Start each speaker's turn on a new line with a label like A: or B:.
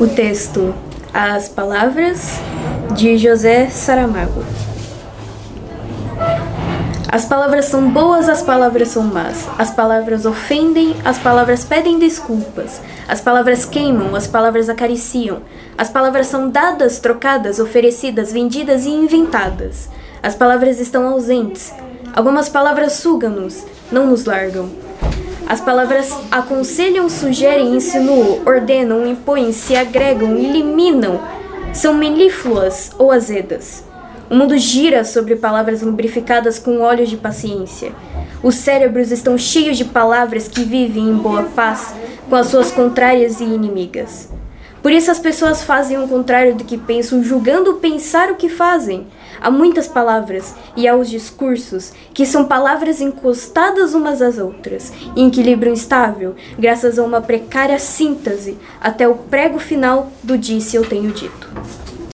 A: O texto As Palavras de José Saramago. As palavras são boas, as palavras são más. As palavras ofendem, as palavras pedem desculpas. As palavras queimam, as palavras acariciam. As palavras são dadas, trocadas, oferecidas, vendidas e inventadas. As palavras estão ausentes. Algumas palavras sugam-nos, não nos largam. As palavras aconselham, sugerem, insinuam, ordenam, impõem, se agregam, eliminam. São melífluas ou azedas. O mundo gira sobre palavras lubrificadas com óleos de paciência. Os cérebros estão cheios de palavras que vivem em boa paz com as suas contrárias e inimigas. Por isso as pessoas fazem o contrário do que pensam, julgando pensar o que fazem. Há muitas palavras e há os discursos, que são palavras encostadas umas às outras, em equilíbrio instável, graças a uma precária síntese, até o prego final do disse eu tenho dito.